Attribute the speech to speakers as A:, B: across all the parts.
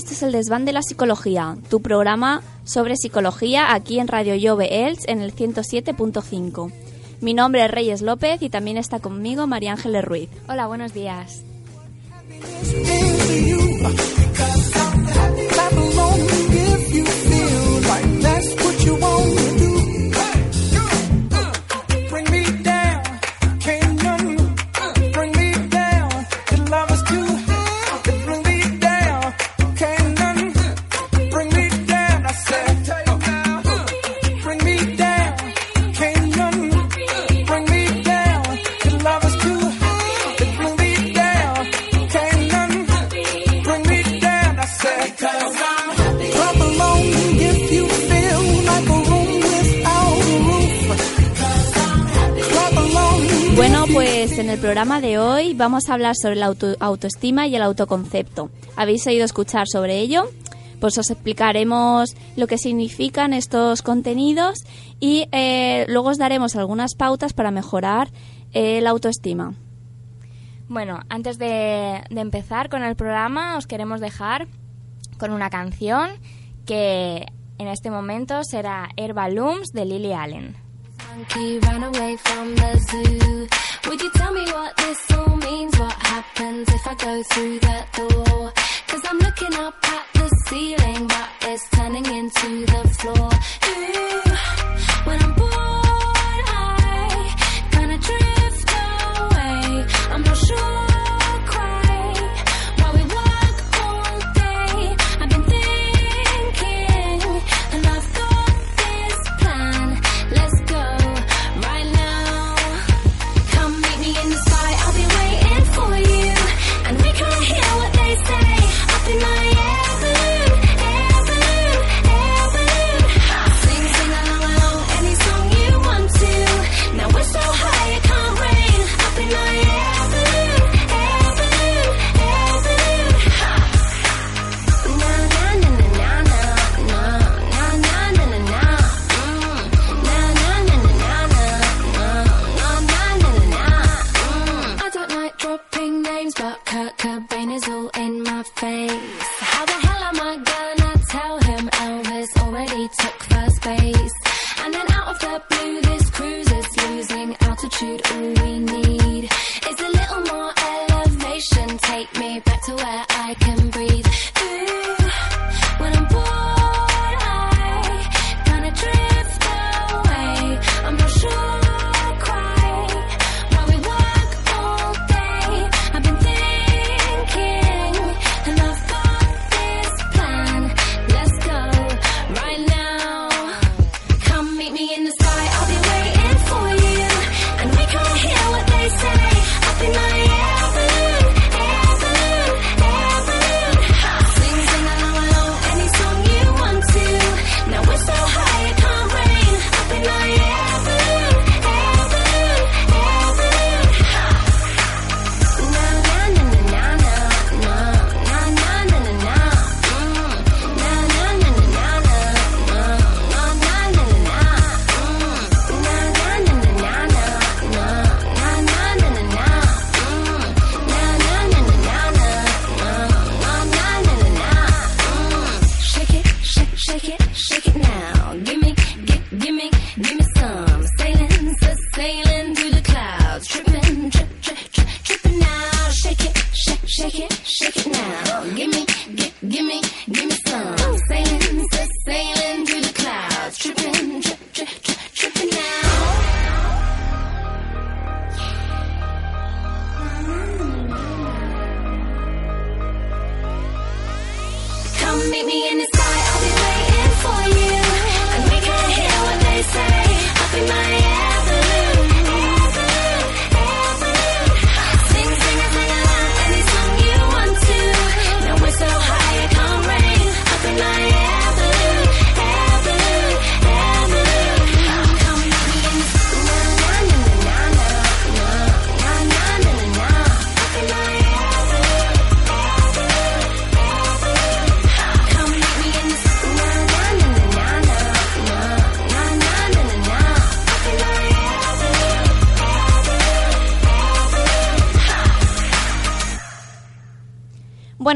A: este es el desván de la psicología, tu programa sobre psicología aquí en Radio Jove Els en el 107.5. Mi nombre es Reyes López y también está conmigo María Ángeles Ruiz.
B: Hola, buenos días. en el programa de hoy vamos a hablar sobre la auto autoestima y el autoconcepto. ¿Habéis oído escuchar sobre ello? Pues os explicaremos lo que significan estos contenidos y eh, luego os daremos algunas pautas para mejorar eh, la autoestima. Bueno, antes de, empezar con el programa os queremos dejar con una canción que en este momento será Herba Looms de Lily Allen.
C: monkey ran away from the zoo. Would you tell me what this all means? What happens if I go through that door? Cause I'm looking up at the ceiling, but it's turning into the floor. Ooh, when I'm bored, I kinda drift away. I'm not sure. face.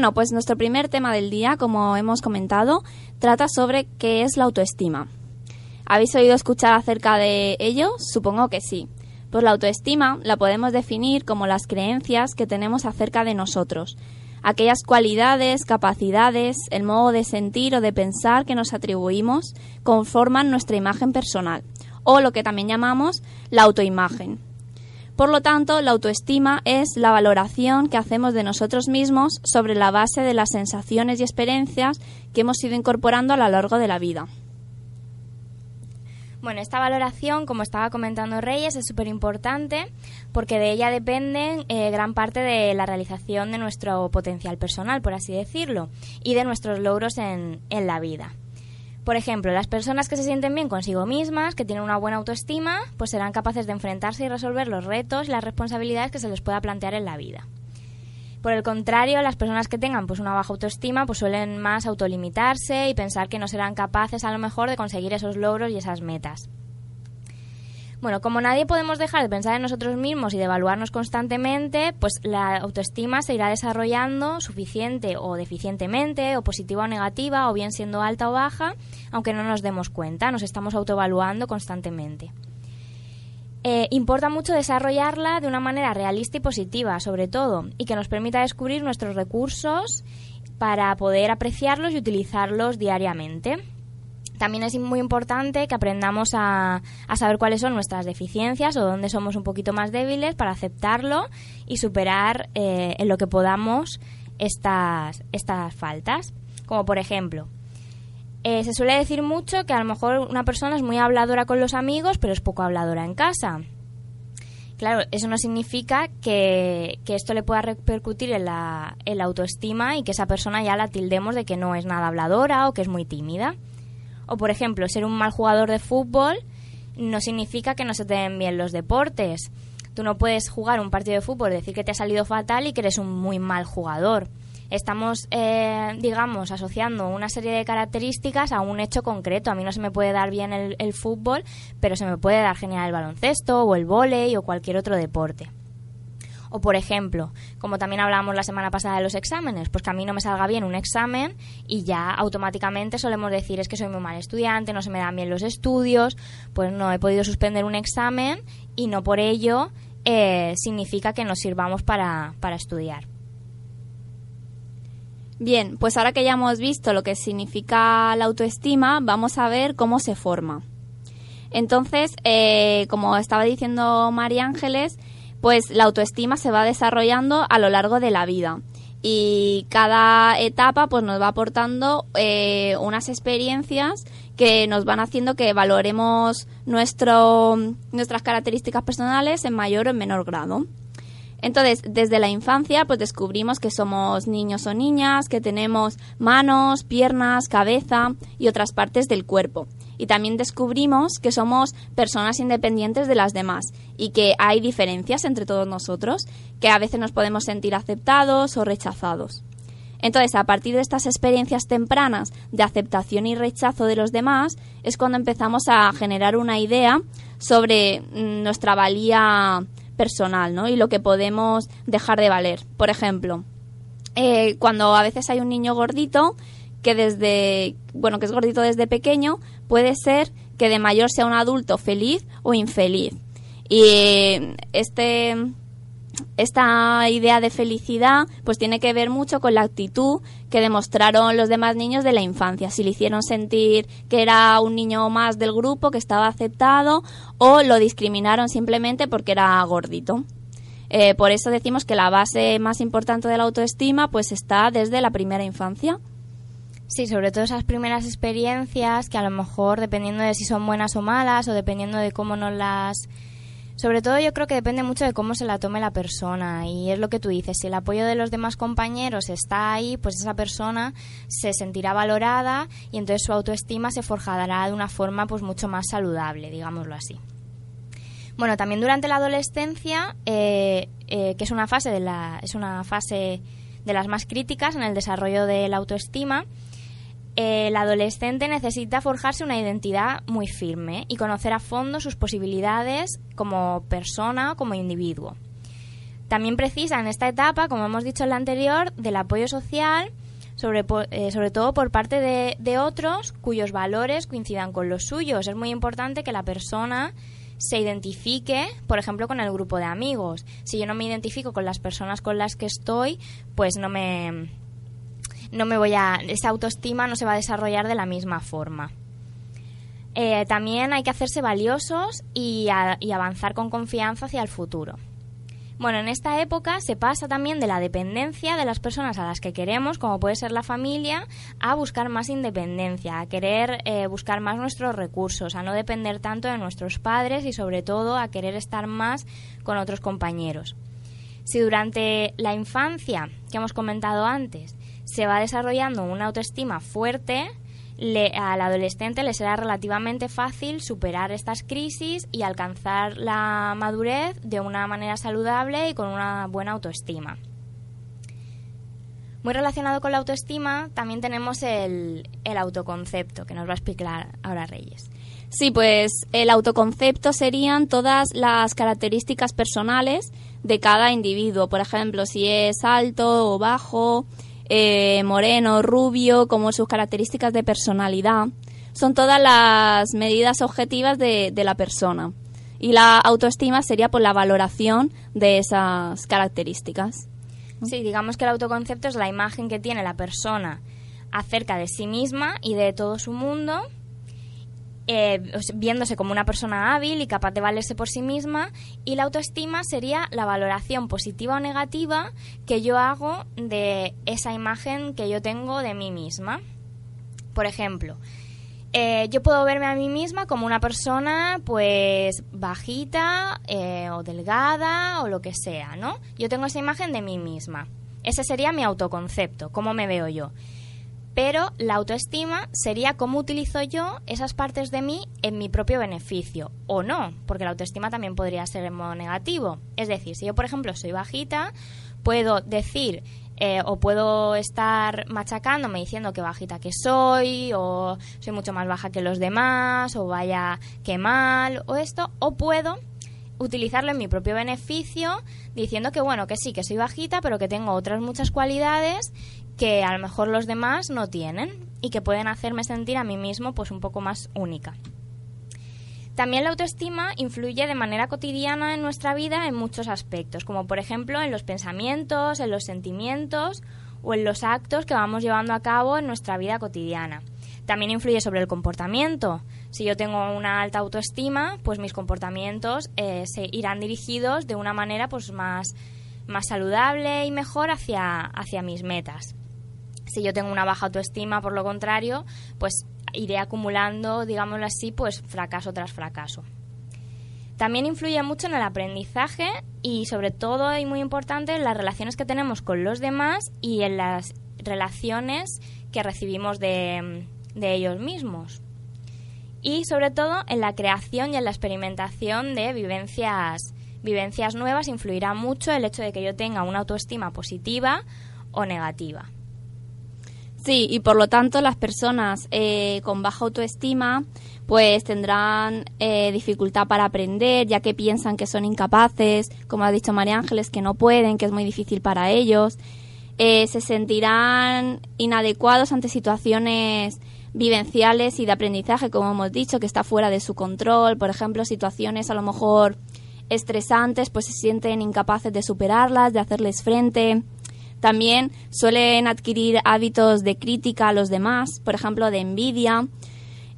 B: Bueno, pues nuestro primer tema del día, como hemos comentado, trata sobre qué es la autoestima. ¿Habéis oído escuchar acerca de ello? Supongo que sí. Pues la autoestima la podemos definir como las creencias que tenemos acerca de nosotros, aquellas cualidades, capacidades, el modo de sentir o de pensar que nos atribuimos conforman nuestra imagen personal, o lo que también llamamos la autoimagen. Por lo tanto, la autoestima es la valoración que hacemos de nosotros mismos sobre la base de las sensaciones y experiencias que hemos ido incorporando a lo largo de la vida.
D: Bueno, esta valoración, como estaba comentando Reyes, es súper importante porque de ella depende eh, gran parte de la realización de nuestro potencial personal, por así decirlo, y de nuestros logros en la vida. Por ejemplo, las personas que se sienten bien consigo mismas, que tienen una buena autoestima, pues serán capaces de enfrentarse y resolver los retos y las responsabilidades que se les pueda plantear en la vida. Por el contrario, las personas que tengan pues una baja autoestima pues suelen más autolimitarse y pensar que no serán capaces a lo mejor de conseguir esos logros y esas metas. Bueno, como nadie podemos dejar de pensar en nosotros mismos y de evaluarnos constantemente, pues la autoestima se irá desarrollando suficiente o deficientemente, o positiva o negativa, o bien siendo alta o baja, aunque no nos demos cuenta, nos estamos autoevaluando constantemente. Eh, importa mucho desarrollarla de una manera realista y positiva, sobre todo, y que nos permita descubrir nuestros recursos para poder apreciarlos y utilizarlos diariamente. También es muy importante que aprendamos a, saber cuáles son nuestras deficiencias o dónde somos un poquito más débiles para aceptarlo y superar eh, en lo que podamos estas, estas faltas. Como por ejemplo, eh, se suele decir mucho que a lo mejor una persona es muy habladora con los amigos, pero es poco habladora en casa. Claro, eso no significa que, esto le pueda repercutir en la, en la autoestima y que esa persona ya la tildemos de que no es nada habladora o que es muy tímida. O, por ejemplo, ser un mal jugador de fútbol no significa que no se te den bien los deportes. Tú no puedes jugar un partido de fútbol decir que te ha salido fatal y que eres un muy mal jugador. Estamos, eh, digamos, asociando una serie de características a un hecho concreto. A mí no se me puede dar bien el, el fútbol, pero se me puede dar genial el baloncesto o el vóley o cualquier otro deporte. O, por ejemplo, como también hablábamos la semana pasada de los exámenes, pues que a mí no me salga bien un examen y ya automáticamente solemos decir es que soy muy mal estudiante, no se me dan bien los estudios, pues no he podido suspender un examen y no por ello eh, significa que nos sirvamos para, para estudiar.
B: Bien, pues ahora que ya hemos visto lo que significa la autoestima, vamos a ver cómo se forma. Entonces, eh, como estaba diciendo María Ángeles, pues la autoestima se va desarrollando a lo largo de la vida y cada etapa pues nos va aportando eh, unas experiencias que nos van haciendo que valoremos nuestro, nuestras características personales en mayor o en menor grado. Entonces, desde la infancia, pues descubrimos que somos niños o niñas, que tenemos manos, piernas, cabeza y otras partes del cuerpo y también descubrimos que somos personas independientes de las demás y que hay diferencias entre todos nosotros, que a veces nos podemos sentir aceptados o rechazados. Entonces, a partir de estas experiencias tempranas de aceptación y rechazo de los demás, es cuando empezamos a generar una idea sobre mm, nuestra valía personal ¿no? y lo que podemos dejar de valer. Por ejemplo, eh, cuando a veces hay un niño gordito que desde, bueno, que es gordito desde pequeño, puede ser que de mayor sea un adulto feliz o infeliz. Y este esta idea de felicidad pues tiene que ver mucho con la actitud que demostraron los demás niños de la infancia, si le hicieron sentir que era un niño más del grupo, que estaba aceptado o lo discriminaron simplemente porque era gordito. Eh, por eso decimos que la base más importante de la autoestima pues está desde la primera infancia.
D: Sí, sobre todo esas primeras experiencias que a lo mejor dependiendo de si son buenas o malas o dependiendo de cómo nos las... Sobre todo yo creo que depende mucho de cómo se la tome la persona y es lo que tú dices, si el apoyo de los demás compañeros está ahí, pues esa persona se sentirá valorada y entonces su autoestima se forjará de una forma pues mucho más saludable, digámoslo así. Bueno, también durante la adolescencia, eh, eh, que es una fase de la, es una fase de las más críticas en el desarrollo de la autoestima, el adolescente necesita forjarse una identidad muy firme y conocer a fondo sus posibilidades como persona como individuo. También precisa en esta etapa, como hemos dicho en la anterior, del apoyo social, sobre, eh, sobre todo por parte de, de otros cuyos valores coincidan con los suyos. Es muy importante que la persona se identifique, por ejemplo, con el grupo de amigos. Si yo no me identifico con las personas con las que estoy, pues no me no me voy a esa autoestima no se va a desarrollar de la misma forma. Eh, también hay que hacerse valiosos y, y avanzar con confianza hacia el futuro. Bueno, en esta época se pasa también de la dependencia de las personas a las que queremos, como puede ser la familia, a buscar más independencia, a querer eh, buscar más nuestros recursos, a no depender tanto de nuestros padres y sobre todo a querer estar más con otros compañeros. Si durante la infancia, que hemos comentado antes, se va desarrollando una autoestima fuerte, al adolescente le será relativamente fácil superar estas crisis y alcanzar la madurez de una manera saludable y con una buena autoestima. Muy relacionado con la autoestima, también tenemos el, el autoconcepto, que nos va a explicar ahora Reyes.
B: Sí, pues el autoconcepto serían todas las características personales de cada individuo. Por ejemplo, si es alto o bajo, eh, moreno, rubio, como sus características de personalidad. Son todas las medidas objetivas de, la persona. Y la autoestima sería por la valoración de esas características.
D: Sí, digamos que el autoconcepto es la imagen que tiene la persona acerca de sí misma y de todo su mundo eh, viéndose como una persona hábil y capaz de valerse por sí misma y la autoestima sería la valoración positiva o negativa que yo hago de esa imagen que yo tengo de mí misma. Por ejemplo, eh, yo puedo verme a mí misma como una persona pues bajita eh, o delgada o lo que sea, ¿no? Yo tengo esa imagen de mí misma. Ese sería mi autoconcepto, cómo me veo yo pero la autoestima sería cómo utilizo yo esas partes de mí en mi propio beneficio, o no, porque la autoestima también podría ser en modo negativo. Es decir, si yo, por ejemplo, soy bajita, puedo decir eh, o puedo estar machacándome diciendo que bajita que soy, o soy mucho más baja que los demás, o vaya que mal, o esto, o puedo utilizarlo en mi propio beneficio diciendo que bueno, que sí, que soy bajita, pero que tengo otras muchas cualidades que a lo mejor los demás no tienen y que pueden hacerme sentir a mí mismo pues un poco más única. También la autoestima influye de manera cotidiana en nuestra vida en muchos aspectos, como por ejemplo en los pensamientos, en los sentimientos o en los actos que vamos llevando a cabo en nuestra vida cotidiana. También influye sobre el comportamiento. Si yo tengo una alta autoestima, pues mis comportamientos eh, se irán dirigidos de una manera pues más, más saludable y mejor hacia, hacia mis metas. Si yo tengo una baja autoestima, por lo contrario, pues iré acumulando, digámoslo así, pues fracaso tras fracaso. También influye mucho en el aprendizaje y sobre todo y muy importante en las relaciones que tenemos con los demás y en las relaciones que recibimos de, ellos mismos. Y sobre todo en la creación y en la experimentación de vivencias, vivencias nuevas influirá mucho el hecho de que yo tenga una autoestima positiva o negativa.
B: Sí, y por lo tanto las personas eh, con baja autoestima pues tendrán eh, dificultad para aprender, ya que piensan que son incapaces, como ha dicho María Ángeles, que no pueden, que es muy difícil para ellos. Eh, se sentirán inadecuados ante situaciones vivenciales y de aprendizaje, como hemos dicho, que está fuera de su control. Por ejemplo, situaciones a lo mejor estresantes, pues se sienten incapaces de superarlas, de hacerles frente. También suelen adquirir hábitos de crítica a los demás, por ejemplo, de envidia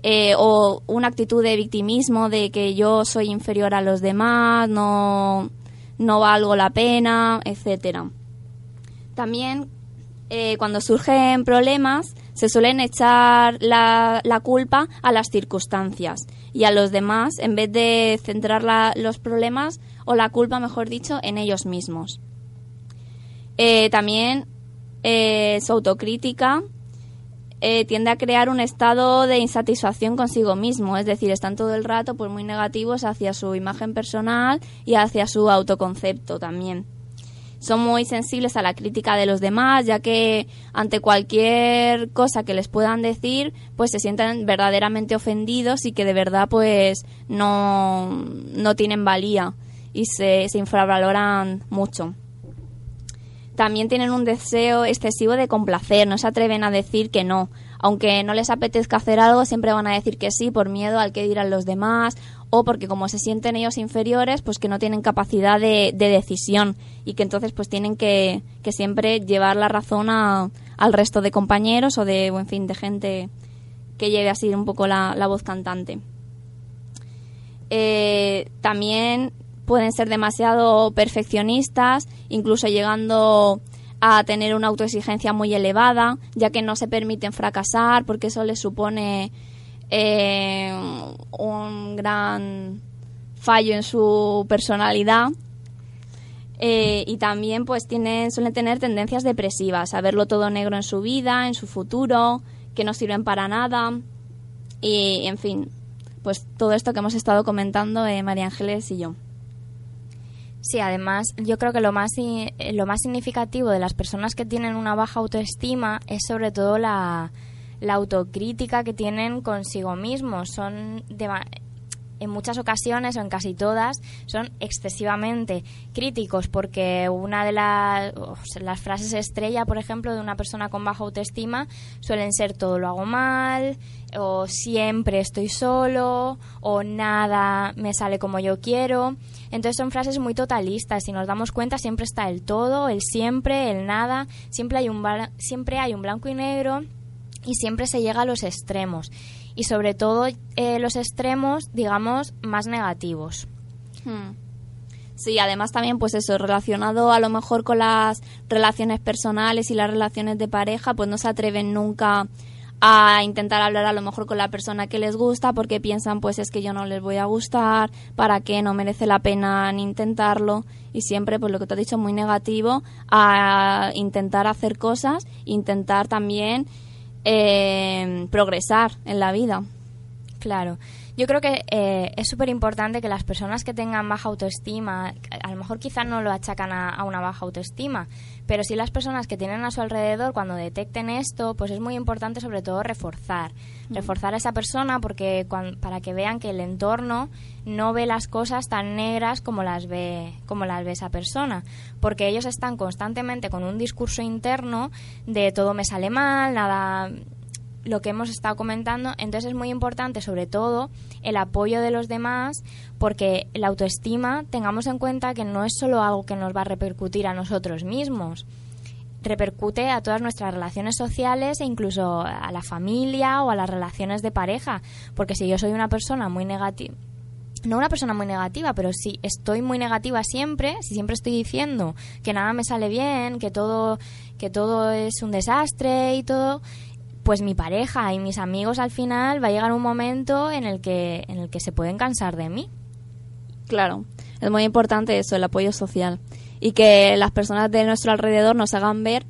B: eh, o una actitud de victimismo, de que yo soy inferior a los demás, no, no valgo la pena, etcétera. También eh, cuando surgen problemas se suelen echar la, la, culpa a las circunstancias y a los demás en vez de centrar los problemas o la culpa, mejor dicho, en ellos mismos. Eh, también eh, su autocrítica eh, tiende a crear un estado de insatisfacción consigo mismo, es decir, están todo el rato pues muy negativos hacia su imagen personal y hacia su autoconcepto también. Son muy sensibles a la crítica de los demás, ya que ante cualquier cosa que les puedan decir, pues se sienten verdaderamente ofendidos y que de verdad pues no, no tienen valía y se, se infravaloran mucho. También tienen un deseo excesivo de complacer, no se atreven a decir que no. Aunque no les apetezca hacer algo, siempre van a decir que sí por miedo al que dirán los demás o porque como se sienten ellos inferiores, pues que no tienen capacidad de, decisión y que entonces pues tienen que, siempre llevar la razón al resto de compañeros o de, en fin, de gente que lleve así un poco la, voz cantante. Eh, también pueden ser demasiado perfeccionistas, incluso llegando a tener una autoexigencia muy elevada, ya que no se permiten fracasar porque eso les supone eh, un gran fallo en su personalidad. Eh, y también pues tienen, suelen tener tendencias depresivas, a verlo todo negro en su vida, en su futuro, que no sirven para nada. Y en fin, pues todo esto que hemos estado comentando eh, María Ángeles y yo.
D: Sí, además yo creo que lo más, lo más significativo de las personas que tienen una baja autoestima es sobre todo la, la autocrítica que tienen consigo mismos. Son en muchas ocasiones, o en casi todas, son excesivamente críticos porque una de las, las frases estrella, por ejemplo, de una persona con baja autoestima suelen ser todo lo hago mal, o siempre estoy solo, o nada me sale como yo quiero. Entonces son frases muy totalistas. Si nos damos cuenta, siempre está el todo, el siempre, el nada. Siempre hay un, siempre hay un blanco y negro y siempre se llega a los extremos y sobre todo eh, los extremos, digamos, más negativos.
B: Hmm. Sí, además también pues eso, relacionado a lo mejor con las relaciones personales y las relaciones de pareja, pues no se atreven nunca a intentar hablar a lo mejor con la persona que les gusta porque piensan pues es que yo no les voy a gustar, para qué no merece la pena intentarlo y siempre pues lo que te he dicho muy negativo a intentar hacer cosas, intentar también eh, progresar en la vida.
D: Claro. Yo creo que eh, es súper importante que las personas que tengan baja autoestima, a lo mejor quizás no lo achacan a, una baja autoestima, pero sí las personas que tienen a su alrededor, cuando detecten esto, pues es muy importante sobre todo reforzar. Reforzar a esa persona porque para que vean que el entorno no ve las cosas tan negras como las ve, como las ve esa persona. Porque ellos están constantemente con un discurso interno de todo me sale mal, nada lo que hemos estado comentando, entonces es muy importante sobre todo el apoyo de los demás porque la autoestima tengamos en cuenta que no es solo algo que nos va a repercutir a nosotros mismos, repercute a todas nuestras relaciones sociales e incluso a la familia o a las relaciones de pareja, porque si yo soy una persona muy negativa, no una persona muy negativa, pero si estoy muy negativa siempre, si siempre estoy diciendo que nada me sale bien, que todo que todo es un desastre y todo, pues mi pareja y mis amigos al final va a llegar un momento en el que en el que se pueden cansar de mí.
B: Claro, es muy importante eso, el apoyo social y que las personas de nuestro alrededor nos hagan ver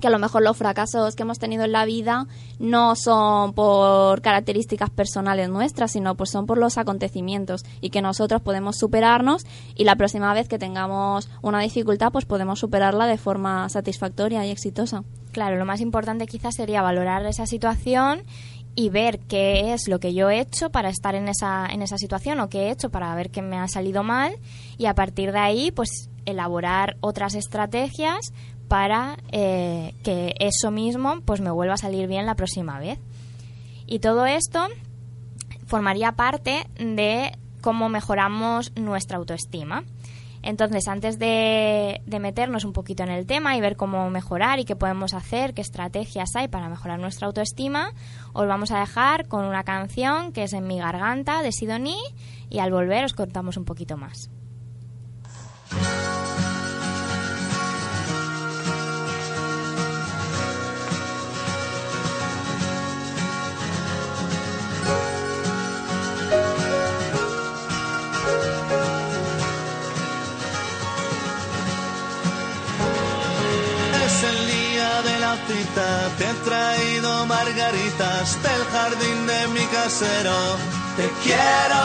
B: que a lo mejor los fracasos que hemos tenido en la vida no son por características personales nuestras, sino pues son por los acontecimientos y que nosotros podemos superarnos y la próxima vez que tengamos una dificultad pues podemos superarla de forma satisfactoria y exitosa.
D: Claro, lo más importante quizás sería valorar esa situación y ver qué es lo que yo he hecho para estar en esa, en esa situación o qué he hecho para ver qué me ha salido mal y a partir de ahí pues elaborar otras estrategias para eh, que eso mismo pues me vuelva a salir bien la próxima vez. Y todo esto formaría parte de cómo mejoramos nuestra autoestima. Entonces, antes de, meternos un poquito en el tema y ver cómo mejorar y qué podemos hacer, qué estrategias hay para mejorar nuestra autoestima, os vamos a dejar con una canción que es En mi garganta de Sidoní y al volver os contamos un poquito más.
E: Te he traído margaritas del jardín de mi casero. Te quiero.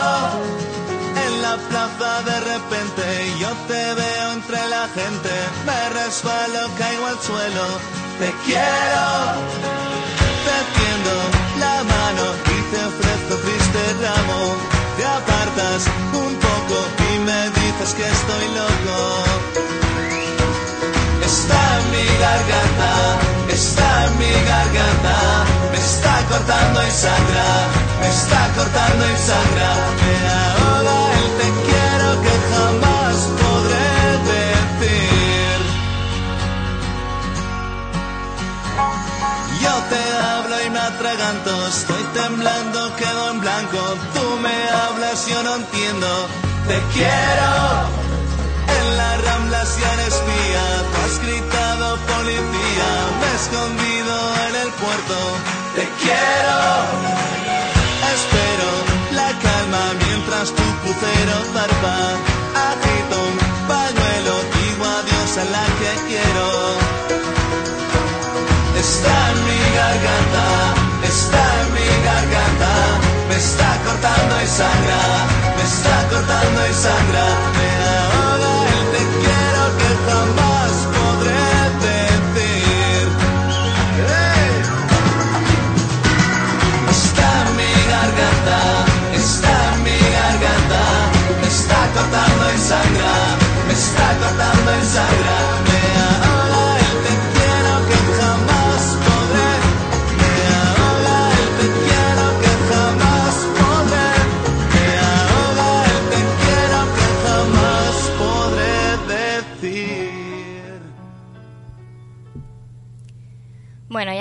E: En la plaza de repente yo te veo entre la gente, me resbalo, caigo al suelo. Te quiero. Te tiendo la mano y te ofrezco triste ramo. Te apartas un poco y me dices dices que estoy loco. Cortando y sangra, me está cortando y sangra, me ahoga el te quiero que jamás podré decir. Yo te hablo y me atraganto, estoy temblando, quedo en blanco, tú me hablas, yo no entiendo, te quiero. En la rambla si eres mía, tú has gritado policía, me he escondido te quiero. Espero la calma mientras tu crucero zarpa, agito un pañuelo, digo adiós a la que quiero. Está en mi garganta, está en mi garganta, me está cortando y sangra, me está cortando y sangra,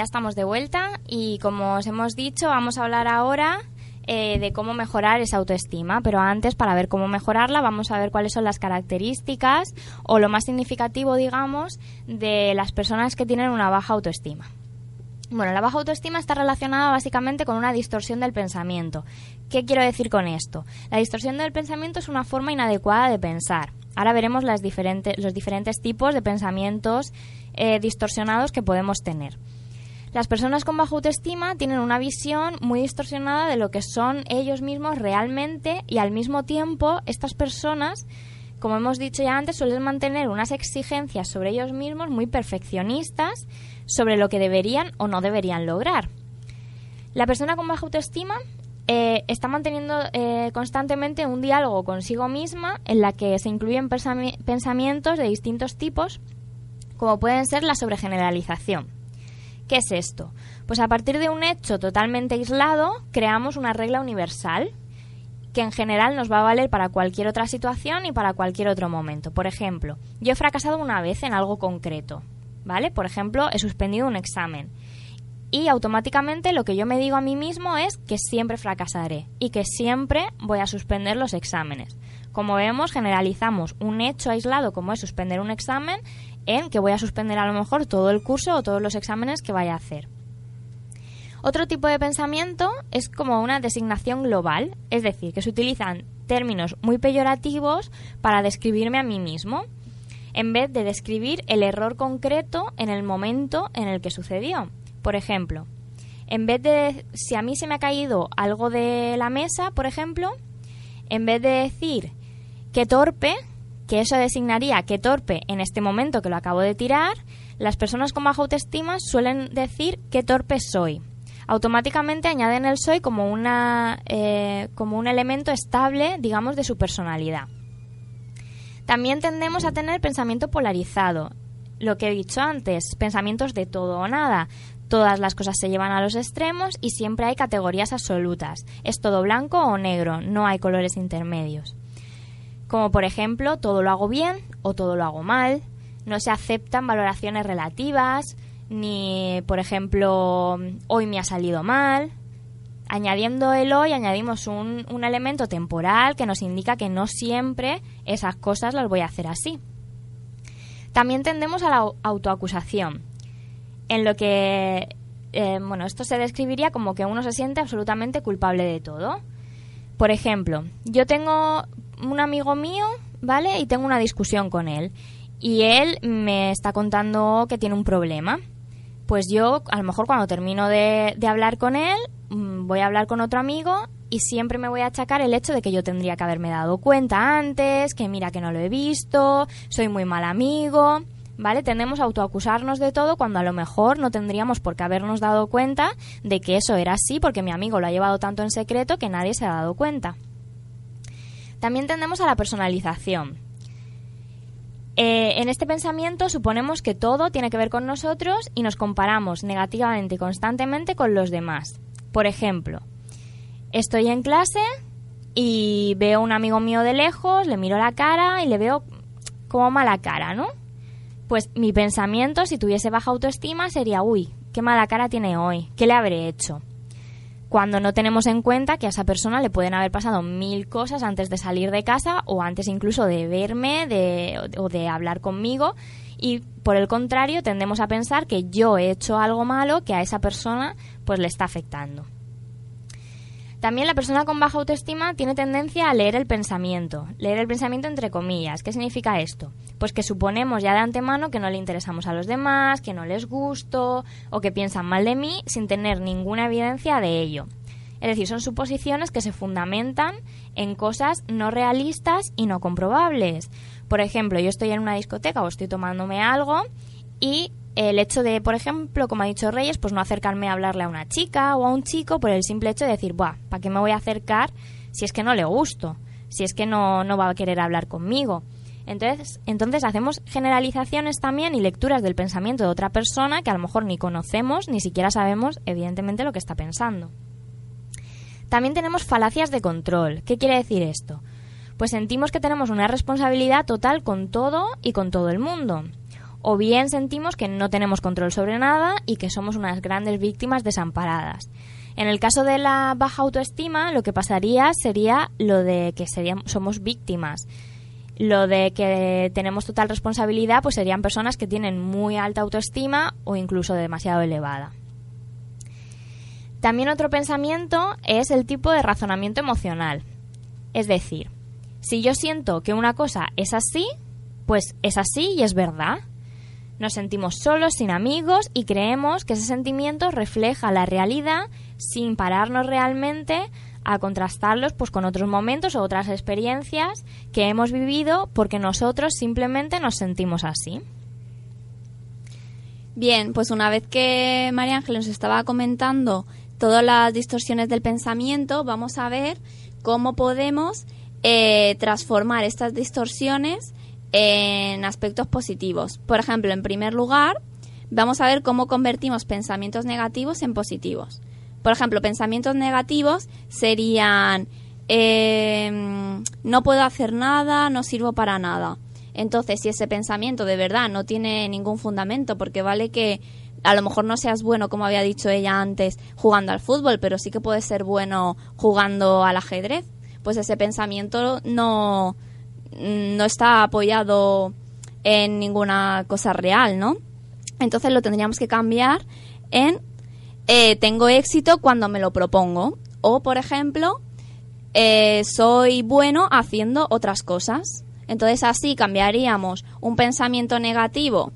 D: ya estamos de vuelta y como os hemos dicho, vamos a hablar ahora eh, de cómo mejorar esa autoestima. Pero antes, para ver cómo mejorarla, vamos a ver cuáles son las características o lo más significativo, digamos, de las personas que tienen una baja autoestima. Bueno, la baja autoestima está relacionada básicamente con una distorsión del pensamiento. ¿Qué quiero decir con esto? La distorsión del pensamiento es una forma inadecuada de pensar. Ahora veremos los diferentes tipos de pensamientos eh, distorsionados que podemos tener. Las personas con baja autoestima tienen una visión muy distorsionada de lo que son ellos mismos realmente y al mismo tiempo estas personas, como hemos dicho ya antes, suelen mantener unas exigencias sobre ellos mismos muy perfeccionistas sobre lo que deberían o no deberían lograr. La persona con baja autoestima eh, está manteniendo eh, constantemente un diálogo consigo misma en la que se incluyen pensamientos de distintos tipos, como pueden ser la sobregeneralización. ¿Qué es esto? Pues a partir de un hecho totalmente aislado, creamos una regla universal que en general nos va a valer para cualquier otra situación y para cualquier otro momento. Por ejemplo, yo he fracasado una vez en algo concreto, ¿vale? Por ejemplo, he suspendido un examen. Y automáticamente lo que yo me digo a mí mismo es que siempre fracasaré y que siempre voy a suspender los exámenes. Como vemos, generalizamos un hecho aislado como es suspender un examen en que voy a suspender a lo mejor todo el curso o todos los exámenes que vaya a hacer. Otro tipo de pensamiento es como una designación global, es decir, que se utilizan términos muy peyorativos para describirme a mí mismo, en vez de describir el error concreto en el momento en el que sucedió. Por ejemplo, en vez de si a mí se me ha caído algo de la mesa, por ejemplo, en vez de decir que torpe, que eso designaría que torpe en este momento que lo acabo de tirar, las personas con baja autoestima suelen decir qué torpe soy. Automáticamente añaden el soy como, una, eh, como un elemento estable, digamos, de su personalidad. También tendemos a tener pensamiento polarizado. Lo que he dicho antes, pensamientos de todo o nada. Todas las cosas se llevan a los extremos y siempre hay categorías absolutas. Es todo blanco o negro, no hay colores intermedios. Como por ejemplo, todo lo hago bien o todo lo hago mal. No se aceptan valoraciones relativas, ni por ejemplo, hoy me ha salido mal. Añadiendo el hoy, añadimos un, un elemento temporal que nos indica que no siempre esas cosas las voy a hacer así. También tendemos a la autoacusación, en lo que, eh, bueno, esto se describiría como que uno se siente absolutamente culpable de todo. Por ejemplo, yo tengo un amigo mío, ¿vale? Y tengo una discusión con él. Y él me está contando que tiene un problema. Pues yo, a lo mejor cuando termino de, de hablar con él, mm, voy a hablar con otro amigo y siempre me voy a achacar el hecho de que yo tendría que haberme dado cuenta antes, que mira que no lo he visto, soy muy mal amigo, ¿vale? Tendemos a autoacusarnos de todo cuando a lo mejor no tendríamos por qué habernos dado cuenta de que eso era así porque mi amigo lo ha llevado tanto en secreto que nadie se ha dado cuenta. También tendemos a la personalización. Eh, en este pensamiento suponemos que todo tiene que ver con nosotros y nos comparamos negativamente y constantemente con los demás. Por ejemplo, estoy en clase y veo a un amigo mío de lejos, le miro la cara y le veo como mala cara, ¿no? Pues mi pensamiento, si tuviese baja autoestima, sería, uy, qué mala cara tiene hoy, ¿qué le habré hecho? Cuando no tenemos en cuenta que a esa persona le pueden haber pasado mil cosas antes de salir de casa o antes incluso de verme o de hablar conmigo y por el contrario tendemos a pensar que yo he hecho algo malo que a esa persona pues le está afectando. También la persona con baja autoestima tiene tendencia a leer el pensamiento, leer el pensamiento entre comillas. ¿Qué significa esto? Pues que suponemos ya de antemano que no le interesamos a los demás, que no les gusto o que piensan mal de mí sin tener ninguna evidencia de ello. Es decir, son suposiciones que se fundamentan en cosas no realistas y no comprobables. Por ejemplo, yo estoy en una discoteca o estoy tomándome algo y el hecho de, por ejemplo, como ha dicho Reyes, pues no acercarme a hablarle a una chica o a un chico por el simple hecho de decir, Buah, ¿para qué me voy a acercar si es que no le gusto? Si es que no, no va a querer hablar conmigo. Entonces, entonces hacemos generalizaciones también y lecturas del pensamiento de otra persona que a lo mejor ni conocemos, ni siquiera sabemos, evidentemente, lo que está pensando. También tenemos falacias de control. ¿Qué quiere decir esto? Pues sentimos que tenemos una responsabilidad total con todo y con todo el mundo o bien sentimos que no tenemos control sobre nada y que somos unas grandes víctimas desamparadas. En el caso de la baja autoestima, lo que pasaría sería lo de que seríamos, somos víctimas. Lo de que tenemos total responsabilidad, pues serían personas que tienen muy alta autoestima o incluso demasiado elevada. También otro pensamiento es el tipo de razonamiento emocional. Es decir, si yo siento que una cosa es así, pues es así y es verdad. Nos sentimos solos, sin amigos y creemos que ese sentimiento refleja la realidad sin pararnos realmente a contrastarlos pues con otros momentos o otras experiencias que hemos vivido porque nosotros simplemente nos sentimos así.
B: Bien, pues una vez que María Ángel nos estaba comentando todas las distorsiones del pensamiento, vamos a ver cómo podemos eh, transformar estas distorsiones en aspectos positivos. Por ejemplo, en primer lugar, vamos a ver cómo convertimos pensamientos negativos en positivos. Por ejemplo, pensamientos negativos serían em, no puedo hacer nada, no sirvo para nada. Entonces, si ese pensamiento de verdad no tiene ningún fundamento, porque vale que a lo mejor no seas bueno, como había dicho ella antes, jugando al fútbol, pero sí que puedes ser bueno jugando al ajedrez, pues ese pensamiento no, no está apoyado en ninguna cosa real, ¿no? Entonces lo tendríamos que cambiar en eh, tengo éxito cuando me lo propongo. O, por ejemplo, eh, soy bueno haciendo otras cosas. Entonces así cambiaríamos un pensamiento negativo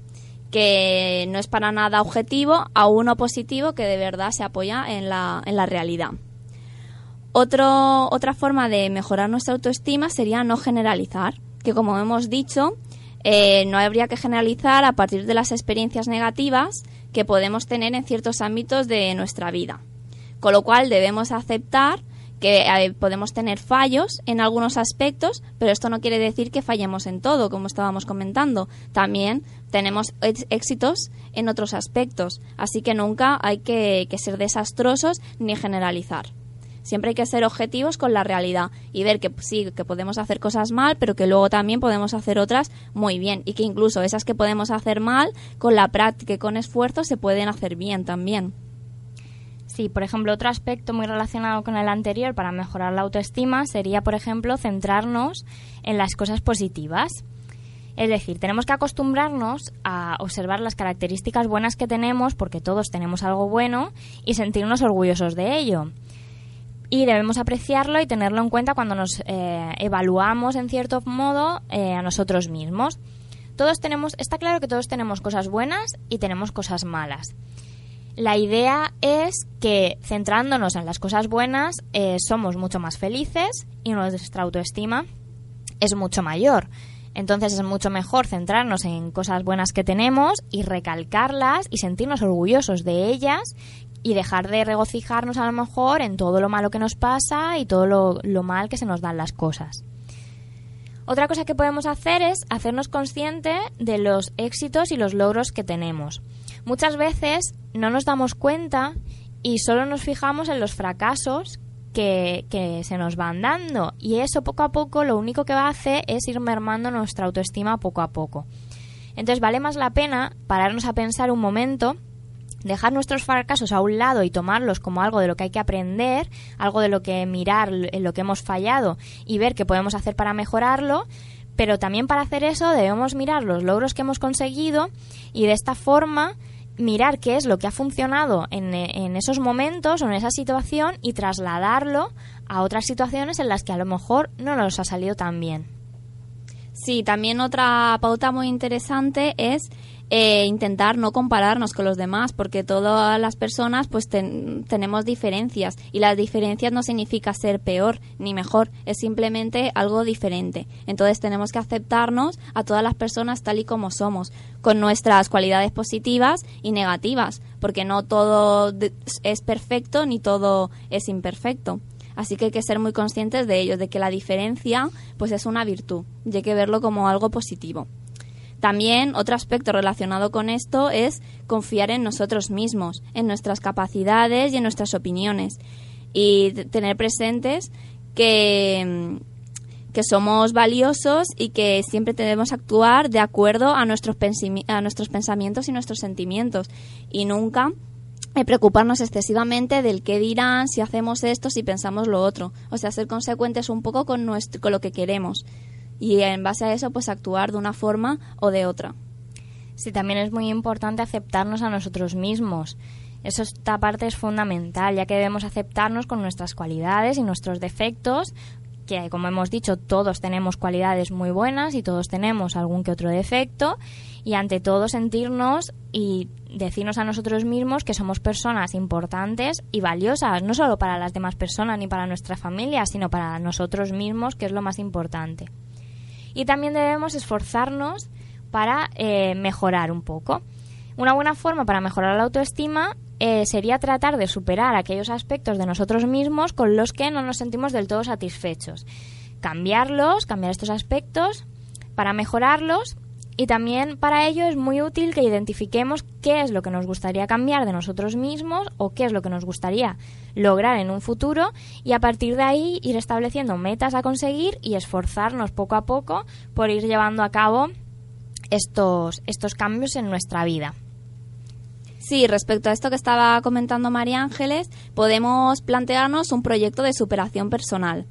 B: que no es para nada objetivo a uno positivo que de verdad se apoya en la, en la realidad otra forma de mejorar nuestra autoestima sería no generalizar, que como hemos dicho, eh, no habría que generalizar a partir de las experiencias negativas que podemos tener en ciertos ámbitos de nuestra vida. Con lo cual debemos aceptar que eh, podemos tener fallos en algunos aspectos, pero esto no quiere decir que fallemos en todo, como estábamos comentando. También tenemos éxitos en otros aspectos, así que nunca hay que ser desastrosos ni generalizar. Siempre hay que ser objetivos con la realidad y ver que sí, que podemos hacer cosas mal, pero que luego también podemos hacer otras muy bien y que incluso esas que podemos hacer mal, con la práctica y con esfuerzo se pueden hacer bien también.
D: Sí, por ejemplo, otro aspecto muy relacionado con el anterior para mejorar la autoestima sería, por ejemplo, centrarnos en las cosas positivas. Es decir, tenemos que acostumbrarnos a observar las características buenas que tenemos, porque todos tenemos algo bueno, y sentirnos orgullosos de ello y debemos apreciarlo y tenerlo en cuenta cuando nos eh, evaluamos en cierto modo eh, a nosotros mismos. Todos tenemos, está claro que todos tenemos cosas buenas y tenemos cosas malas. La idea es que centrándonos en las cosas buenas eh, somos mucho más felices y nuestra autoestima es mucho mayor. Entonces es mucho mejor centrarnos en cosas buenas que tenemos y recalcarlas y sentirnos orgullosos de ellas y dejar de regocijarnos a lo mejor en todo lo malo que nos pasa y todo lo, mal que se nos dan las cosas. Otra cosa que podemos hacer es hacernos consciente de los éxitos y los logros que tenemos. Muchas veces no nos damos cuenta y solo nos fijamos en los fracasos que, que, se nos van dando y eso poco a poco lo único que va a hacer es ir mermando nuestra autoestima poco a poco. Entonces vale más la pena pararnos a pensar un momento dejar nuestros fracasos a un lado y tomarlos como algo de lo que hay que aprender, algo de lo que mirar en lo que hemos fallado y ver qué podemos hacer para mejorarlo, pero también para hacer eso debemos mirar los logros que hemos conseguido y de esta forma mirar qué es lo que ha funcionado en, en, esos momentos o en esa situación y trasladarlo a otras situaciones en las que a lo mejor no nos ha salido tan bien.
B: Sí, también otra pauta muy interesante es eh, intentar no compararnos con los demás, porque todas las personas pues tenemos diferencias y las diferencias no significa ser peor ni mejor, es simplemente algo diferente. Entonces tenemos que aceptarnos a todas las personas tal y como somos, con nuestras cualidades positivas y negativas, porque no todo es perfecto ni todo es imperfecto. Así que hay que ser muy conscientes de ello, de que la diferencia pues es una virtud y hay que verlo como algo positivo. También otro aspecto relacionado con esto es confiar en nosotros mismos, en nuestras capacidades y en nuestras opiniones. Y tener presentes que, que somos valiosos y que siempre debemos actuar de acuerdo a nuestros, pensamientos y nuestros sentimientos. Y nunca preocuparnos excesivamente del qué dirán si hacemos esto, si pensamos lo otro. O sea, ser consecuentes un poco con, nuestro, con lo que queremos y en base a eso pues actuar de una forma o de otra.
D: Sí, también es muy importante aceptarnos a nosotros mismos. Eso, esta parte es fundamental, ya que debemos aceptarnos con nuestras cualidades y nuestros defectos, que como hemos dicho, todos tenemos cualidades muy buenas y todos tenemos algún que otro defecto, y ante todo sentirnos y decirnos a nosotros mismos que somos personas importantes y valiosas, no solo para las demás personas ni para nuestra familia, sino para nosotros mismos, que es lo más importante y también debemos esforzarnos para eh, mejorar un poco. Una buena forma para mejorar la autoestima eh, sería tratar de superar aquellos aspectos de nosotros mismos con los que no nos sentimos del todo satisfechos. Cambiarlos, cambiar estos aspectos para mejorarlos y también para ello es muy útil que identifiquemos qué es lo que nos gustaría cambiar de nosotros mismos o qué es lo que nos gustaría lograr en un futuro y a partir de ahí ir estableciendo metas a conseguir y esforzarnos poco a poco por ir llevando a cabo estos, estos cambios en nuestra vida.
B: Sí, respecto a esto que estaba comentando María Ángeles, podemos plantearnos un proyecto de superación personal.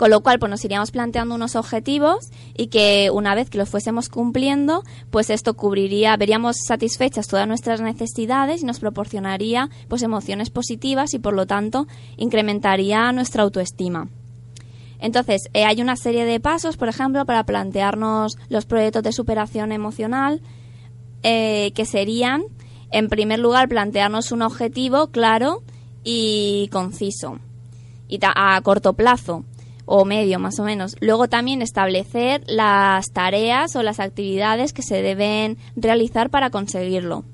B: Con lo cual, pues nos iríamos planteando unos objetivos y que una vez que los fuésemos cumpliendo, pues esto cubriría, veríamos satisfechas todas nuestras necesidades y nos proporcionaría pues emociones positivas y por lo tanto incrementaría nuestra autoestima. Entonces, eh, hay una serie de pasos, por ejemplo, para plantearnos los proyectos de superación emocional, eh, que serían, en primer lugar, plantearnos un objetivo claro y conciso y a corto plazo o medio más o menos. Luego también establecer las tareas o las actividades que se deben realizar para conseguirlo.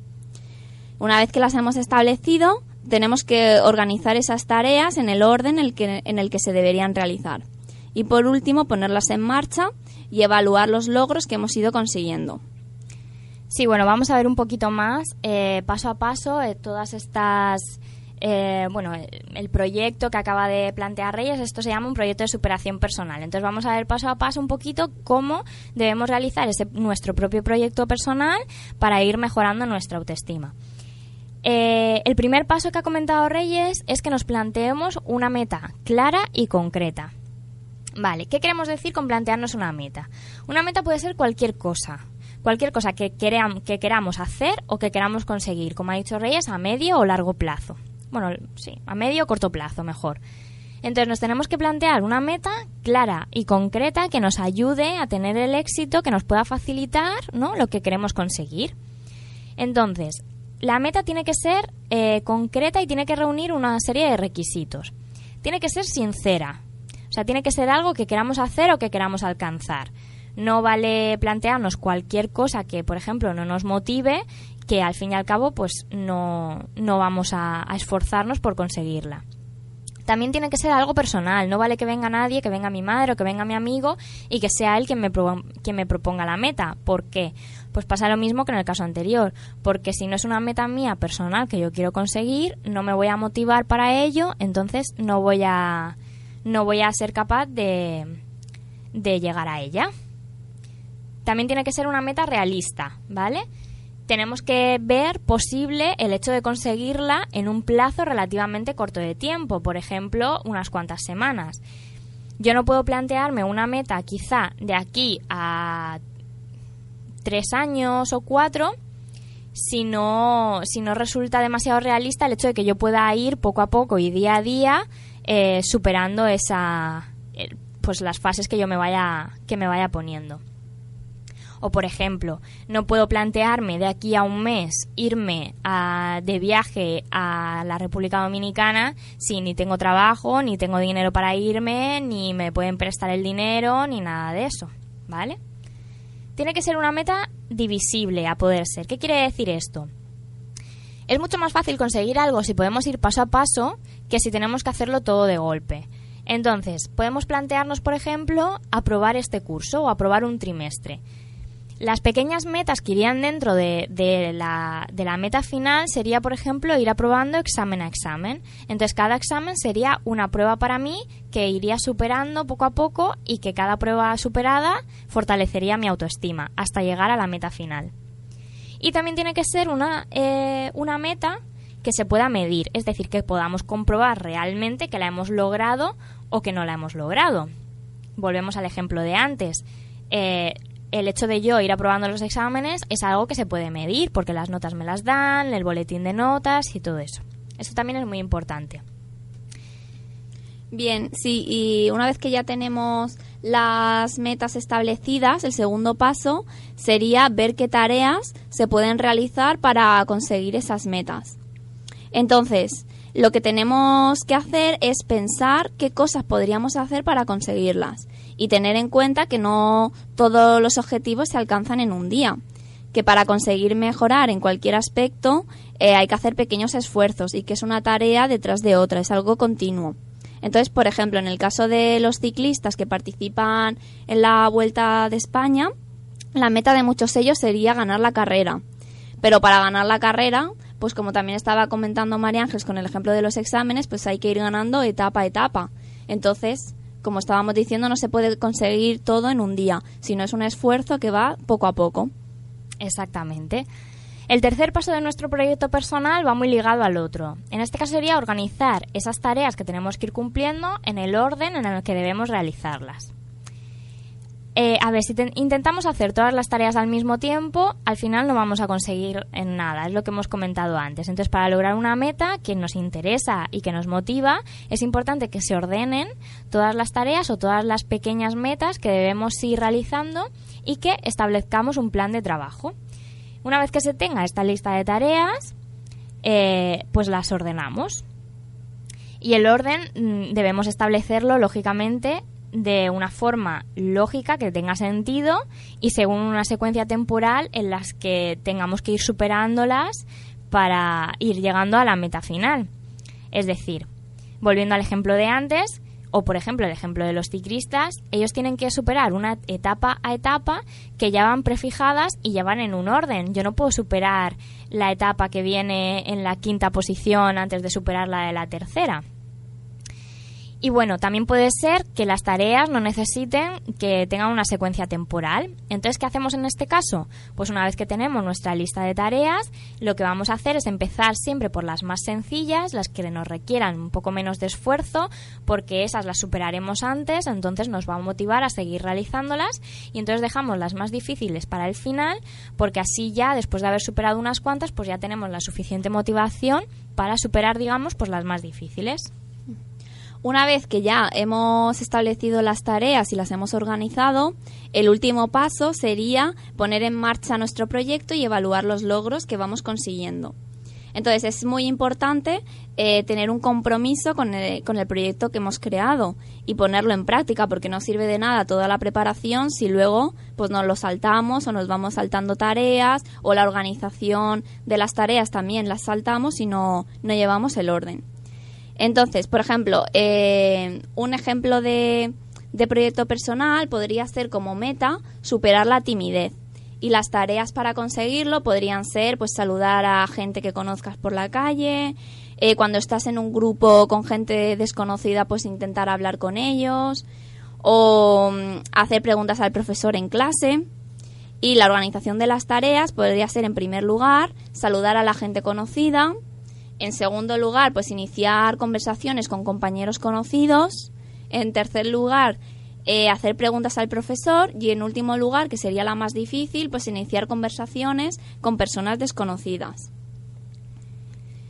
B: Una vez que las hemos establecido, tenemos que organizar esas tareas en el orden en el que, en el que se deberían realizar. Y por último, ponerlas en marcha y evaluar los logros que hemos ido consiguiendo.
D: Sí, bueno, vamos a ver un poquito más, eh, paso a paso, eh, todas estas eh, bueno, el proyecto que acaba de plantear Reyes, esto se llama un proyecto de superación personal. Entonces vamos a ver paso a paso un poquito cómo debemos realizar ese, nuestro propio proyecto personal para ir mejorando nuestra autoestima. Eh, el primer paso que ha comentado Reyes es que nos planteemos una meta clara y concreta. Vale, ¿qué queremos decir con plantearnos una meta? Una meta puede ser cualquier cosa, cualquier cosa que, que queramos hacer o que queramos conseguir, como ha dicho Reyes, a medio o largo plazo. Bueno, sí, a medio o corto plazo mejor. Entonces nos tenemos que plantear una meta clara y concreta que nos ayude a tener el éxito, que nos pueda facilitar ¿no? lo que queremos conseguir. Entonces, la meta tiene que ser eh, concreta y tiene que reunir una serie de requisitos. Tiene que ser sincera. O sea, tiene que ser algo que queramos hacer o que queramos alcanzar. No vale plantearnos cualquier cosa que, por ejemplo, no nos motive que al fin y al cabo pues no, no vamos a, esforzarnos por conseguirla. también tiene que ser algo personal. No vale que venga nadie, que venga mi madre o que venga mi amigo y que sea él quien me, quien me proponga la meta. ¿Por qué? Pues pasa lo mismo que en el caso anterior. Porque si no es una meta mía personal que yo quiero conseguir, no me voy a motivar para ello, entonces no voy a, no voy a ser capaz de, de llegar a ella. También tiene que ser una meta realista, ¿vale? Tenemos que ver posible el hecho de conseguirla en un plazo relativamente corto de tiempo, por ejemplo, unas cuantas semanas. Yo no puedo plantearme una meta quizá de aquí a tres años o cuatro si no, si no resulta demasiado realista el hecho de que yo pueda ir poco a poco y día a día eh, superando esa pues las fases que yo me vaya que me vaya poniendo. O, por ejemplo, no puedo plantearme de aquí a un mes irme de viaje a la República Dominicana si ni tengo trabajo, ni tengo dinero para irme, ni me pueden prestar el dinero, ni nada de eso. ¿Vale? Tiene que ser una meta divisible a poder ser. ¿Qué quiere decir esto? Es mucho más fácil conseguir algo si podemos ir paso a paso que si tenemos que hacerlo todo de golpe. Entonces, podemos plantearnos, por ejemplo, aprobar este curso o aprobar un trimestre. Las pequeñas metas que irían dentro de, de, la, de, la, meta final sería, por ejemplo, ir aprobando examen a examen. Entonces, cada examen sería una prueba para mí que iría superando poco a poco y que cada prueba superada fortalecería mi autoestima hasta llegar a la meta final. Y también tiene que ser una, eh, una meta que se pueda medir, es decir, que podamos comprobar realmente que la hemos logrado o que no la hemos logrado. Volvemos al ejemplo de antes. Eh, el hecho de yo ir aprobando los exámenes es algo que se puede medir porque las notas me las dan, el boletín de notas y todo eso. Eso también es muy importante.
B: Bien, sí, y una vez que ya tenemos las metas establecidas, el segundo paso sería ver qué tareas se pueden realizar para conseguir esas metas. Entonces, lo que tenemos que hacer es pensar qué cosas podríamos hacer para conseguirlas y tener en cuenta que no todos los objetivos se alcanzan en un día, que para conseguir mejorar en cualquier aspecto eh, hay que hacer pequeños esfuerzos y que es una tarea detrás de otra, es algo continuo. Entonces, por ejemplo, en el caso de los ciclistas que participan en la Vuelta de España, la meta de muchos ellos sería ganar la carrera. Pero para ganar la carrera, pues como también estaba comentando María Ángeles con el ejemplo de los exámenes, pues hay que ir ganando etapa a etapa. Entonces, como estábamos diciendo, no se puede conseguir todo en un día, sino es un esfuerzo que va poco a poco.
D: Exactamente. El tercer paso de nuestro proyecto personal va muy ligado al otro. En este caso sería organizar esas tareas que tenemos que ir cumpliendo en el orden en el que debemos realizarlas. Eh, a ver, si intentamos hacer todas las tareas al mismo tiempo, al final no vamos a conseguir en nada, es lo que hemos comentado antes. Entonces, para lograr una meta que nos interesa y que nos motiva, es importante que se ordenen todas las tareas o todas las pequeñas metas que debemos ir realizando y que establezcamos un plan de trabajo. Una vez que se tenga esta lista de tareas, eh, pues las ordenamos. Y el orden mm, debemos establecerlo, lógicamente, de una forma lógica que tenga sentido y según una secuencia temporal en las que tengamos que ir superándolas para ir llegando a la meta final. Es decir, volviendo al ejemplo de antes, o por ejemplo el ejemplo de los ciclistas, ellos tienen que superar una etapa a etapa que ya van prefijadas y ya van en un orden. Yo no puedo superar la etapa que viene en la quinta posición antes de superar la de la tercera. Y bueno, también puede ser que las tareas no necesiten que tengan una secuencia temporal. Entonces, ¿qué hacemos en este caso? Pues una vez que tenemos nuestra lista de tareas, lo que vamos a hacer es empezar siempre por las más sencillas, las que nos requieran un poco menos de esfuerzo, porque esas las superaremos antes, entonces nos va a motivar a seguir realizándolas y entonces dejamos las más difíciles para el final, porque así ya, después de haber superado unas cuantas, pues ya tenemos la suficiente motivación para superar, digamos, pues las más difíciles.
B: Una vez que ya hemos establecido las tareas y las hemos organizado, el último paso sería poner en marcha nuestro proyecto y evaluar los logros que vamos consiguiendo. Entonces es muy importante eh, tener un compromiso con el, con el, proyecto que hemos creado y ponerlo en práctica porque no sirve de nada toda la preparación si luego pues nos lo saltamos o nos vamos saltando tareas o la organización de las tareas también las saltamos y no, no llevamos el orden. Entonces, por ejemplo, eh, un ejemplo de, proyecto personal podría ser como meta superar la timidez. Y las tareas para conseguirlo podrían ser pues saludar a gente que conozcas por la calle, eh, cuando estás en un grupo con gente desconocida pues intentar hablar con ellos o mm, hacer preguntas al profesor en clase. Y la organización de las tareas podría ser en primer lugar saludar a la gente conocida, en segundo lugar pues iniciar conversaciones con compañeros conocidos, en tercer lugar eh, hacer preguntas al profesor y en último lugar, que sería la más difícil, pues iniciar conversaciones con personas desconocidas.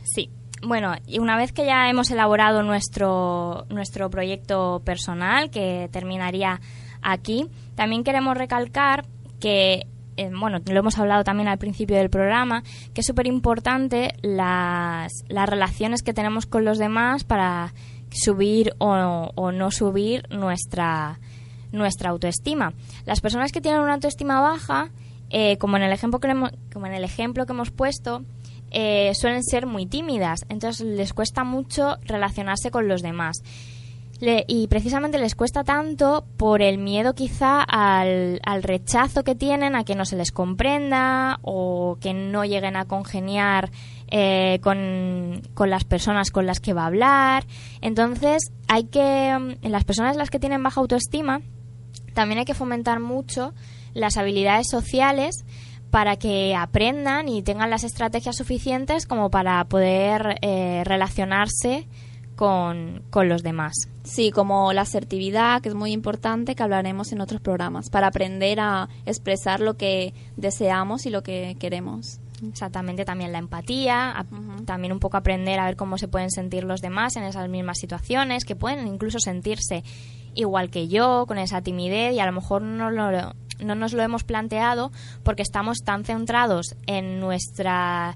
D: Sí. Bueno, y una vez que ya hemos elaborado nuestro, nuestro proyecto personal, que terminaría aquí, también queremos recalcar que bueno, lo hemos hablado también al principio del programa, que es súper importante las, las relaciones que tenemos con los demás para subir o, o no subir nuestra, nuestra autoestima. Las personas que tienen una autoestima baja, eh, como, en el ejemplo que hemos, como en el ejemplo que hemos puesto, eh, suelen ser muy tímidas, entonces les cuesta mucho relacionarse con los demás. Y precisamente les cuesta tanto por el miedo quizá al, al, rechazo que tienen, a que no se les comprenda o que no lleguen a congeniar eh, con, con, las personas con las que va a hablar. Entonces hay que, en las personas las que tienen baja autoestima, también hay que fomentar mucho las habilidades sociales para que aprendan y tengan las estrategias suficientes como para poder eh, relacionarse con, con, los demás.
B: Sí, como la asertividad, que es muy importante, que hablaremos en otros programas, para aprender a expresar lo que deseamos y lo que queremos.
D: Exactamente, también la empatía, también un poco aprender a ver cómo se pueden sentir los demás en esas mismas situaciones, que pueden incluso sentirse igual que yo, con esa timidez y a lo mejor no, no nos lo hemos planteado porque estamos tan centrados en nuestra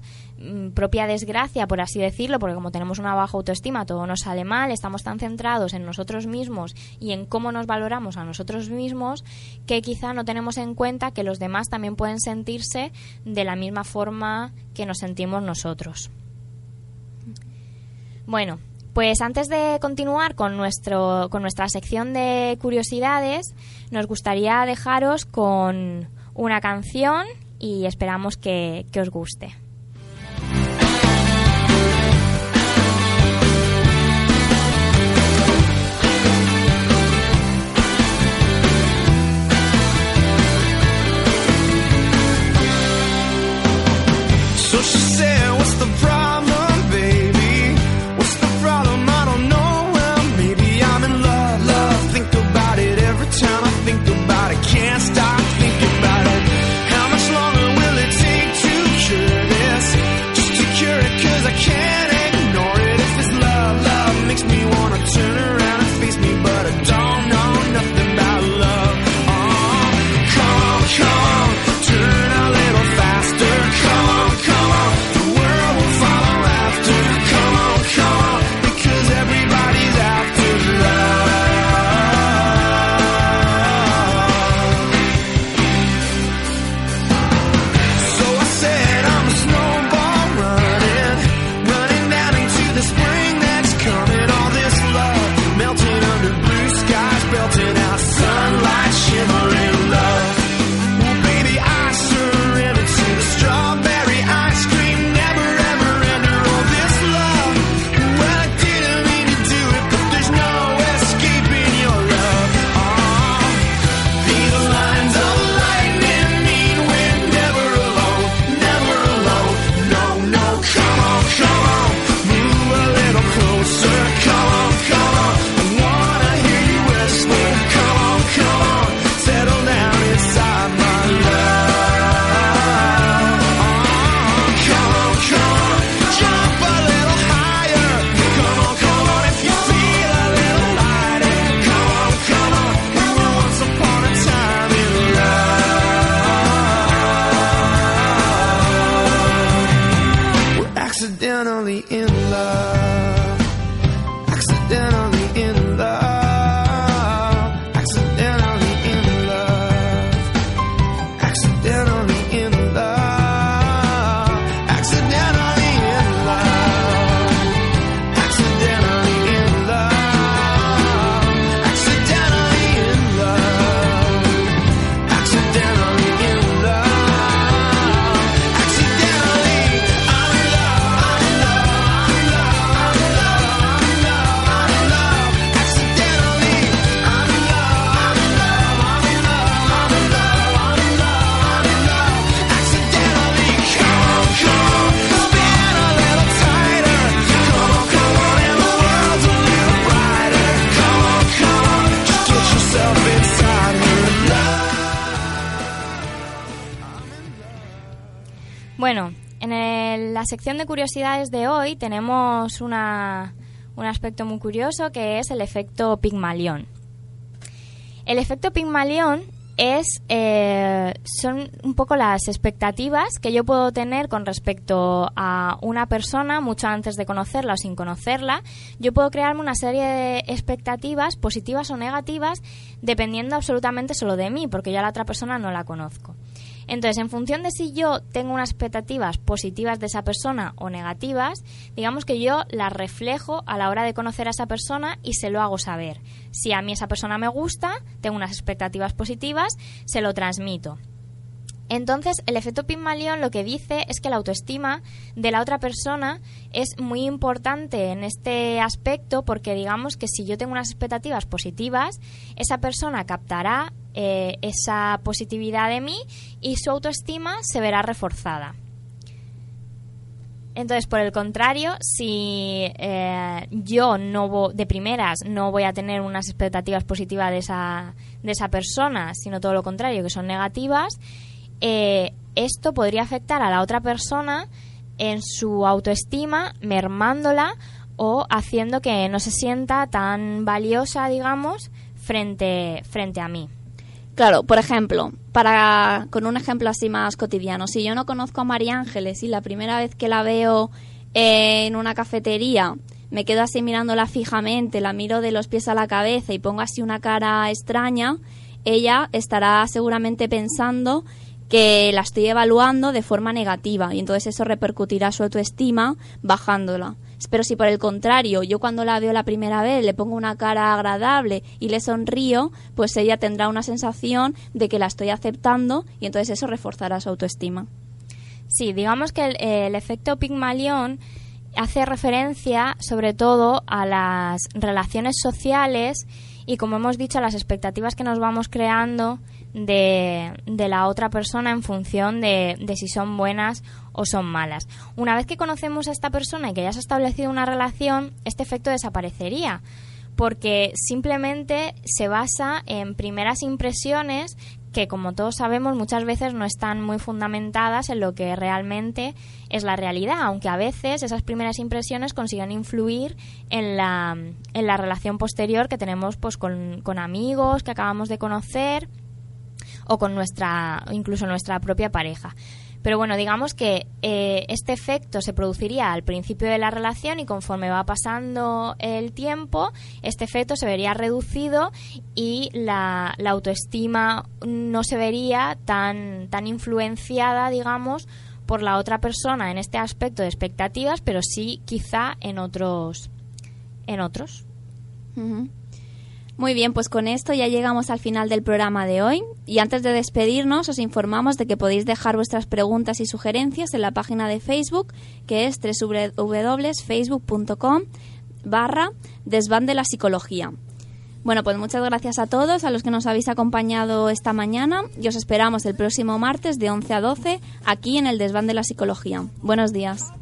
D: propia desgracia, por así decirlo, porque como tenemos una baja autoestima, todo nos sale mal, estamos tan centrados en nosotros mismos y en cómo nos valoramos a nosotros mismos que quizá no tenemos en cuenta que los demás también pueden sentirse de la misma forma que nos sentimos nosotros. Bueno, pues antes de continuar con, nuestro, con nuestra sección de curiosidades, nos gustaría dejaros con una canción y esperamos que, que os guste. Bueno, en la sección de curiosidades de hoy tenemos un aspecto muy curioso que es el efecto Pigmalión. El efecto Pigmalión es eh, son un poco las expectativas que yo puedo tener con respecto a una persona mucho antes de conocerla o sin conocerla. Yo puedo crearme una serie de expectativas positivas o negativas dependiendo absolutamente solo de mí, porque yo a la otra persona no la conozco. Entonces, en función de si yo tengo unas expectativas positivas de esa persona o negativas, digamos que yo las reflejo a la hora de conocer a esa persona y se lo hago saber. Si a mí esa persona me gusta, tengo unas expectativas positivas, se lo transmito. Entonces, el efecto Pygmalion lo que dice es que la autoestima de la otra persona es muy importante en este aspecto porque digamos que si yo tengo unas expectativas positivas, esa persona captará eh, esa positividad de mí y su autoestima se verá reforzada. Entonces, por el contrario, si eh, yo no de primeras no voy a tener unas expectativas positivas de esa, de esa persona, sino todo lo contrario, que son negativas, eh, esto podría afectar a la otra persona en su autoestima, mermándola o haciendo que no se sienta tan valiosa, digamos, frente, frente a mí.
B: Claro, por ejemplo, para con un ejemplo así más cotidiano, si yo no conozco a María Ángeles y la primera vez que la veo en una cafetería me quedo así mirándola fijamente, la miro de los pies a la cabeza y pongo así una cara extraña, ella estará seguramente pensando que la estoy evaluando de forma negativa y entonces eso repercutirá su autoestima bajándola. Pero si por el contrario yo cuando la veo la primera vez le pongo una cara agradable y le sonrío, pues ella tendrá una sensación de que la estoy aceptando y entonces eso reforzará su autoestima.
D: Sí, digamos que el, efecto Pigmalión hace referencia sobre todo a las relaciones sociales y como hemos dicho a las expectativas que nos vamos creando de, la otra persona en función de, de, si son buenas o son malas. Una vez que conocemos a esta persona y que ya se ha establecido una relación, este efecto desaparecería porque simplemente se basa en primeras impresiones que, como todos sabemos, muchas veces no están muy fundamentadas en lo que realmente es la realidad, aunque a veces esas primeras impresiones consiguen influir en la, en la relación posterior que tenemos pues, con, con amigos que acabamos de conocer o con nuestra, incluso nuestra propia pareja. Pero bueno, digamos que eh, este efecto se produciría al principio de la relación y conforme va pasando el tiempo, este efecto se vería reducido y la, la autoestima no se vería tan, tan influenciada, digamos, por la otra persona en este aspecto de expectativas, pero sí quizá en otros. En otros.
B: Muy bien, pues con esto ya llegamos al final del programa de hoy y antes de despedirnos os informamos de que podéis dejar vuestras preguntas y sugerencias en la página de Facebook que es www.facebook.com barra desván de la psicología. Bueno, pues muchas gracias a todos, a los que nos habéis acompañado esta mañana y os esperamos el próximo martes de 11 a 12 aquí en el desván de la psicología. Buenos días.